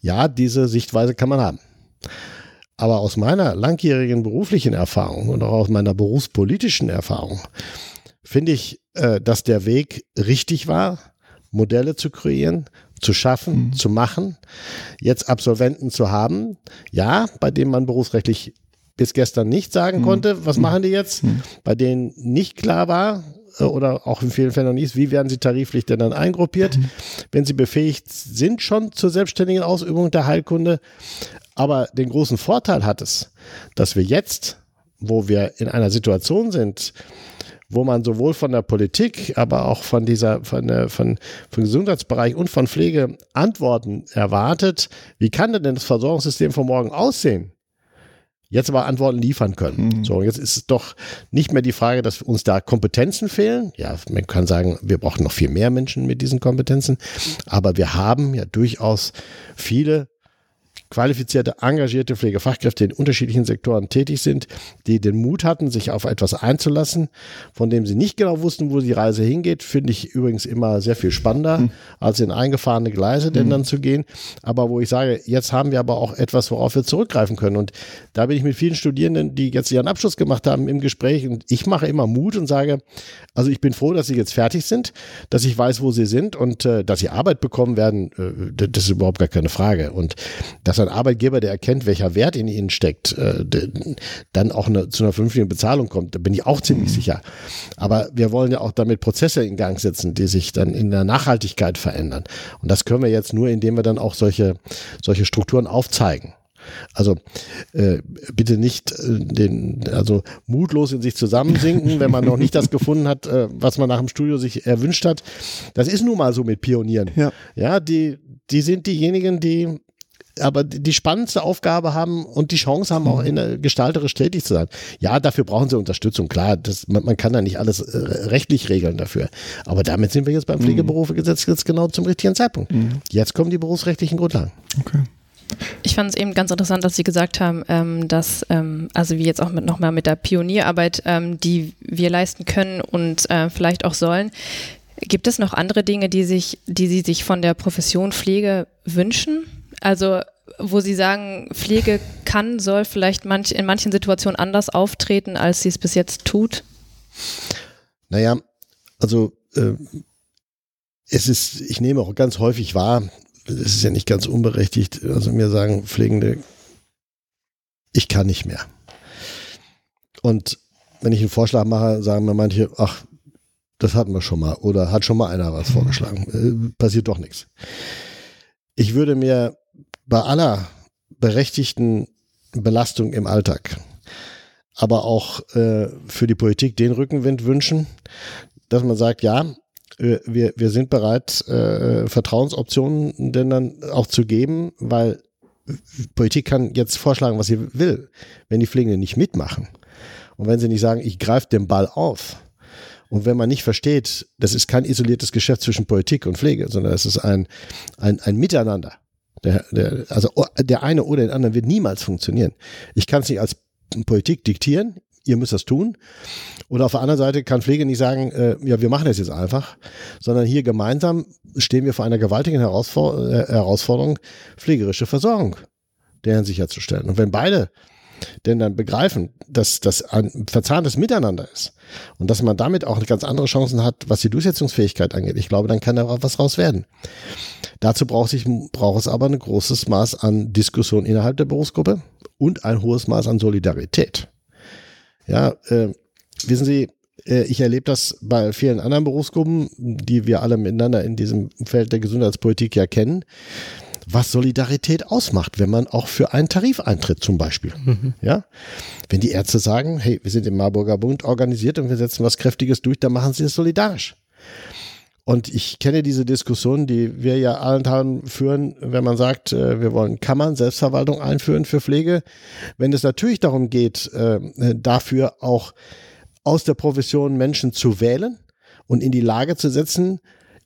Ja, diese Sichtweise kann man haben. Aber aus meiner langjährigen beruflichen Erfahrung und auch aus meiner berufspolitischen Erfahrung finde ich, äh, dass der Weg richtig war, Modelle zu kreieren, zu schaffen, mhm. zu machen, jetzt Absolventen zu haben, ja, bei denen man berufsrechtlich bis gestern nicht sagen mhm. konnte, was mhm. machen die jetzt, mhm. bei denen nicht klar war äh, oder auch in vielen Fällen noch nicht, wie werden sie tariflich denn dann eingruppiert, mhm. wenn sie befähigt sind schon zur selbstständigen Ausübung der Heilkunde. Aber den großen Vorteil hat es, dass wir jetzt, wo wir in einer Situation sind, wo man sowohl von der Politik, aber auch von dieser, von der, von, vom Gesundheitsbereich und von Pflege Antworten erwartet. Wie kann denn das Versorgungssystem von morgen aussehen? Jetzt aber Antworten liefern können. Mhm. So, jetzt ist es doch nicht mehr die Frage, dass uns da Kompetenzen fehlen. Ja, man kann sagen, wir brauchen noch viel mehr Menschen mit diesen Kompetenzen, aber wir haben ja durchaus viele qualifizierte, engagierte Pflegefachkräfte in unterschiedlichen Sektoren tätig sind, die den Mut hatten, sich auf etwas einzulassen, von dem sie nicht genau wussten, wo die Reise hingeht, finde ich übrigens immer sehr viel spannender, mhm. als in eingefahrene Gleise denn dann zu gehen. Aber wo ich sage, jetzt haben wir aber auch etwas, worauf wir zurückgreifen können. Und da bin ich mit vielen Studierenden, die jetzt ihren Abschluss gemacht haben, im Gespräch und ich mache immer Mut und sage, also ich bin froh, dass sie jetzt fertig sind, dass ich weiß, wo sie sind und äh, dass sie Arbeit bekommen werden, äh, das ist überhaupt gar keine Frage. Und dass ein Arbeitgeber, der erkennt, welcher Wert in ihnen steckt, äh, dann auch eine, zu einer vernünftigen Bezahlung kommt, da bin ich auch ziemlich mhm. sicher. Aber wir wollen ja auch damit Prozesse in Gang setzen, die sich dann in der Nachhaltigkeit verändern. Und das können wir jetzt nur, indem wir dann auch solche, solche Strukturen aufzeigen. Also äh, bitte nicht äh, den, also mutlos in sich zusammensinken, wenn man noch nicht das gefunden hat, äh, was man nach dem Studio sich erwünscht hat. Das ist nun mal so mit Pionieren. Ja, ja die, die sind diejenigen, die aber die spannendste Aufgabe haben und die Chance haben, auch in der gestalterisch tätig zu sein. Ja, dafür brauchen sie Unterstützung. Klar, das, man, man kann da nicht alles äh, rechtlich regeln dafür. Aber damit sind wir jetzt beim Pflegeberufegesetz jetzt genau zum richtigen Zeitpunkt. Mhm. Jetzt kommen die berufsrechtlichen Grundlagen. Okay. Ich fand es eben ganz interessant, dass Sie gesagt haben, ähm, dass, ähm, also wie jetzt auch mit, nochmal mit der Pionierarbeit, ähm, die wir leisten können und äh, vielleicht auch sollen. Gibt es noch andere Dinge, die sich, die Sie sich von der Profession Pflege wünschen? Also, wo Sie sagen, Pflege kann, soll vielleicht manch, in manchen Situationen anders auftreten, als sie es bis jetzt tut? Naja, also äh, es ist, ich nehme auch ganz häufig wahr, es ist ja nicht ganz unberechtigt, also mir sagen Pflegende, ich kann nicht mehr. Und wenn ich einen Vorschlag mache, sagen mir manche, ach, das hatten wir schon mal oder hat schon mal einer was vorgeschlagen. Äh, passiert doch nichts. Ich würde mir bei aller berechtigten Belastung im Alltag, aber auch äh, für die Politik den Rückenwind wünschen, dass man sagt, ja, wir, wir sind bereit, äh, Vertrauensoptionen denn dann auch zu geben, weil Politik kann jetzt vorschlagen, was sie will. Wenn die Pflegenden nicht mitmachen und wenn sie nicht sagen, ich greife den Ball auf, und wenn man nicht versteht, das ist kein isoliertes Geschäft zwischen Politik und Pflege, sondern es ist ein, ein, ein Miteinander. Der, der, also der eine oder der andere wird niemals funktionieren. Ich kann es nicht als Politik diktieren, ihr müsst das tun. Oder auf der anderen Seite kann Pflege nicht sagen, äh, ja, wir machen das jetzt einfach, sondern hier gemeinsam stehen wir vor einer gewaltigen äh, Herausforderung, pflegerische Versorgung deren sicherzustellen. Und wenn beide denn dann begreifen, dass das ein verzahntes Miteinander ist und dass man damit auch ganz andere Chancen hat, was die Durchsetzungsfähigkeit angeht. Ich glaube, dann kann da was raus werden. Dazu braucht, sich, braucht es aber ein großes Maß an Diskussion innerhalb der Berufsgruppe und ein hohes Maß an Solidarität. Ja, äh, wissen Sie, äh, ich erlebe das bei vielen anderen Berufsgruppen, die wir alle miteinander in diesem Feld der Gesundheitspolitik ja kennen was Solidarität ausmacht, wenn man auch für einen Tarif eintritt zum Beispiel. Mhm. Ja, wenn die Ärzte sagen, hey, wir sind im Marburger Bund organisiert und wir setzen was Kräftiges durch, dann machen sie es solidarisch. Und ich kenne diese Diskussion, die wir ja allenthalben führen, wenn man sagt, äh, wir wollen Kammern, Selbstverwaltung einführen für Pflege. Wenn es natürlich darum geht, äh, dafür auch aus der Profession Menschen zu wählen und in die Lage zu setzen,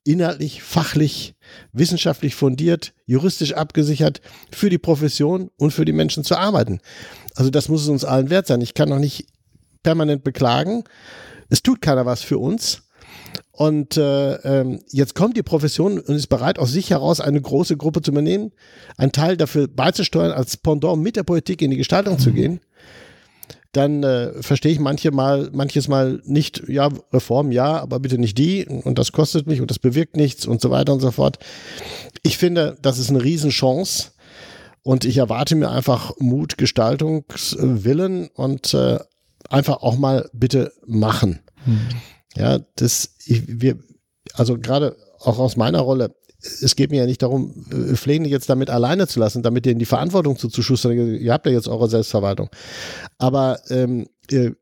inhaltlich, fachlich, wissenschaftlich fundiert, juristisch abgesichert für die Profession und für die Menschen zu arbeiten. Also das muss es uns allen wert sein. Ich kann noch nicht permanent beklagen. Es tut keiner was für uns. Und äh, ähm, jetzt kommt die Profession und ist bereit, aus sich heraus eine große Gruppe zu übernehmen, einen Teil dafür beizusteuern, als Pendant mit der Politik in die Gestaltung mhm. zu gehen dann äh, verstehe ich manche mal, manches Mal nicht, ja, Reform ja, aber bitte nicht die und das kostet mich und das bewirkt nichts und so weiter und so fort. Ich finde, das ist eine Riesenchance und ich erwarte mir einfach Mut, Gestaltungswillen und äh, einfach auch mal bitte machen. Mhm. Ja, das, ich, wir, also gerade auch aus meiner Rolle, es geht mir ja nicht darum, äh, Pflegende jetzt damit alleine zu lassen, damit denen die Verantwortung zuzuschustern. Ihr habt ja jetzt eure Selbstverwaltung. Aber ähm, äh,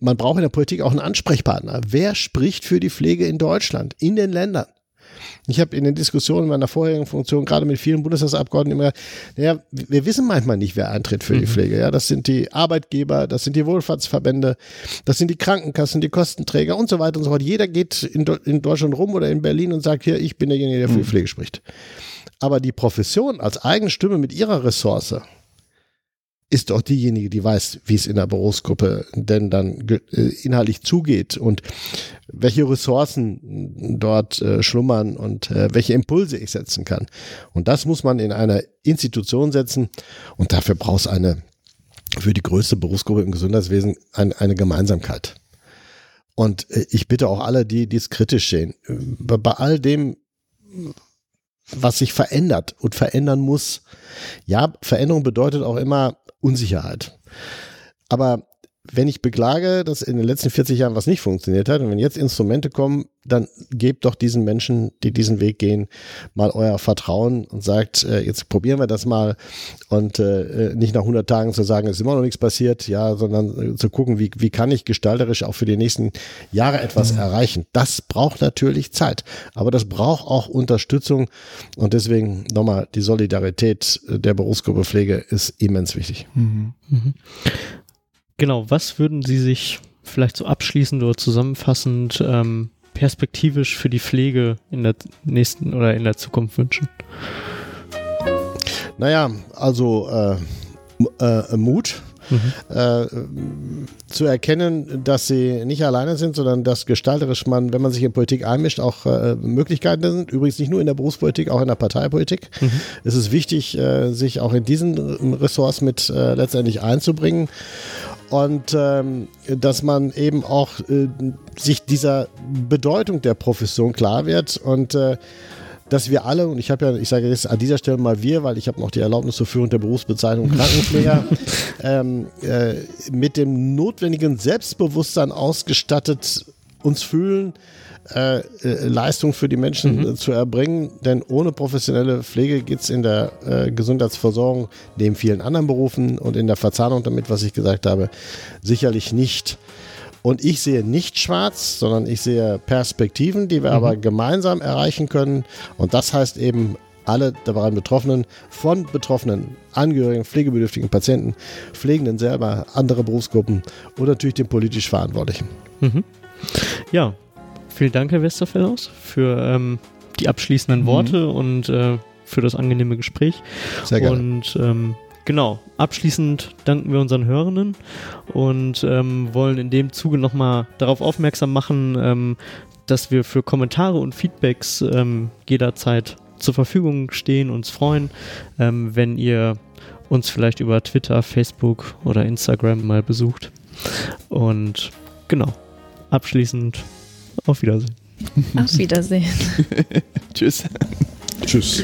man braucht in der Politik auch einen Ansprechpartner. Wer spricht für die Pflege in Deutschland, in den Ländern? Ich habe in den Diskussionen meiner vorherigen Funktion gerade mit vielen Bundestagsabgeordneten immer, naja, wir wissen manchmal nicht, wer eintritt für mhm. die Pflege. Ja, das sind die Arbeitgeber, das sind die Wohlfahrtsverbände, das sind die Krankenkassen, die Kostenträger und so weiter und so fort. Jeder geht in, in Deutschland rum oder in Berlin und sagt, hier, ich bin derjenige, der für die mhm. Pflege spricht. Aber die Profession als eigene Stimme mit ihrer Ressource, ist doch diejenige, die weiß, wie es in der Berufsgruppe denn dann äh, inhaltlich zugeht und welche Ressourcen dort äh, schlummern und äh, welche Impulse ich setzen kann. Und das muss man in einer Institution setzen und dafür braucht es eine, für die größte Berufsgruppe im Gesundheitswesen, ein, eine Gemeinsamkeit. Und ich bitte auch alle, die dies kritisch sehen, bei all dem, was sich verändert und verändern muss. Ja, Veränderung bedeutet auch immer Unsicherheit. Aber wenn ich beklage, dass in den letzten 40 Jahren was nicht funktioniert hat und wenn jetzt Instrumente kommen, dann gebt doch diesen Menschen, die diesen Weg gehen, mal euer Vertrauen und sagt, äh, jetzt probieren wir das mal und äh, nicht nach 100 Tagen zu sagen, es ist immer noch nichts passiert, ja, sondern äh, zu gucken, wie, wie kann ich gestalterisch auch für die nächsten Jahre etwas mhm. erreichen. Das braucht natürlich Zeit, aber das braucht auch Unterstützung und deswegen nochmal die Solidarität der Berufsgruppe Pflege ist immens wichtig. Mhm. Mhm. Genau, was würden Sie sich vielleicht so abschließend oder zusammenfassend ähm, perspektivisch für die Pflege in der nächsten oder in der Zukunft wünschen? Naja, also äh, äh, Mut, Mhm. Äh, zu erkennen, dass sie nicht alleine sind, sondern dass gestalterisch man, wenn man sich in Politik einmischt, auch äh, Möglichkeiten sind. Übrigens nicht nur in der Berufspolitik, auch in der Parteipolitik. Mhm. Es ist wichtig, äh, sich auch in diesen Ressorts mit äh, letztendlich einzubringen und ähm, dass man eben auch äh, sich dieser Bedeutung der Profession klar wird und äh, dass wir alle, und ich habe ja, ich sage jetzt an dieser Stelle mal wir, weil ich habe noch die Erlaubnis zur Führung der Berufsbezeichnung Krankenpfleger, ähm, äh, mit dem notwendigen Selbstbewusstsein ausgestattet uns fühlen, äh, äh, Leistung für die Menschen mhm. Zu erbringen. Denn ohne professionelle Pflege geht es in der äh, Gesundheitsversorgung, neben vielen anderen Berufen und in der Verzahnung damit, was ich gesagt habe, sicherlich nicht. Und ich sehe nicht schwarz, sondern ich sehe Perspektiven, die wir mhm. aber gemeinsam erreichen können. Und das heißt eben, alle daran Betroffenen, von Betroffenen, Angehörigen, pflegebedürftigen Patienten, Pflegenden selber, andere Berufsgruppen und natürlich den politisch Verantwortlichen. Mhm. Ja, Vielen Dank, Herr Westerfellhaus, für ähm, die abschließenden mhm. Worte und äh, für das angenehme Gespräch. Sehr gerne. Und ähm, genau, abschließend danken wir unseren Hörenden und ähm, wollen in dem Zuge nochmal darauf aufmerksam machen, ähm, dass wir für Kommentare und Feedbacks ähm, jederzeit zur Verfügung stehen, uns freuen, ähm, wenn ihr uns vielleicht über Twitter, Facebook oder Instagram mal besucht. Und genau, abschließend auf Wiedersehen. Auf Wiedersehen. Tschüss. Tschüss.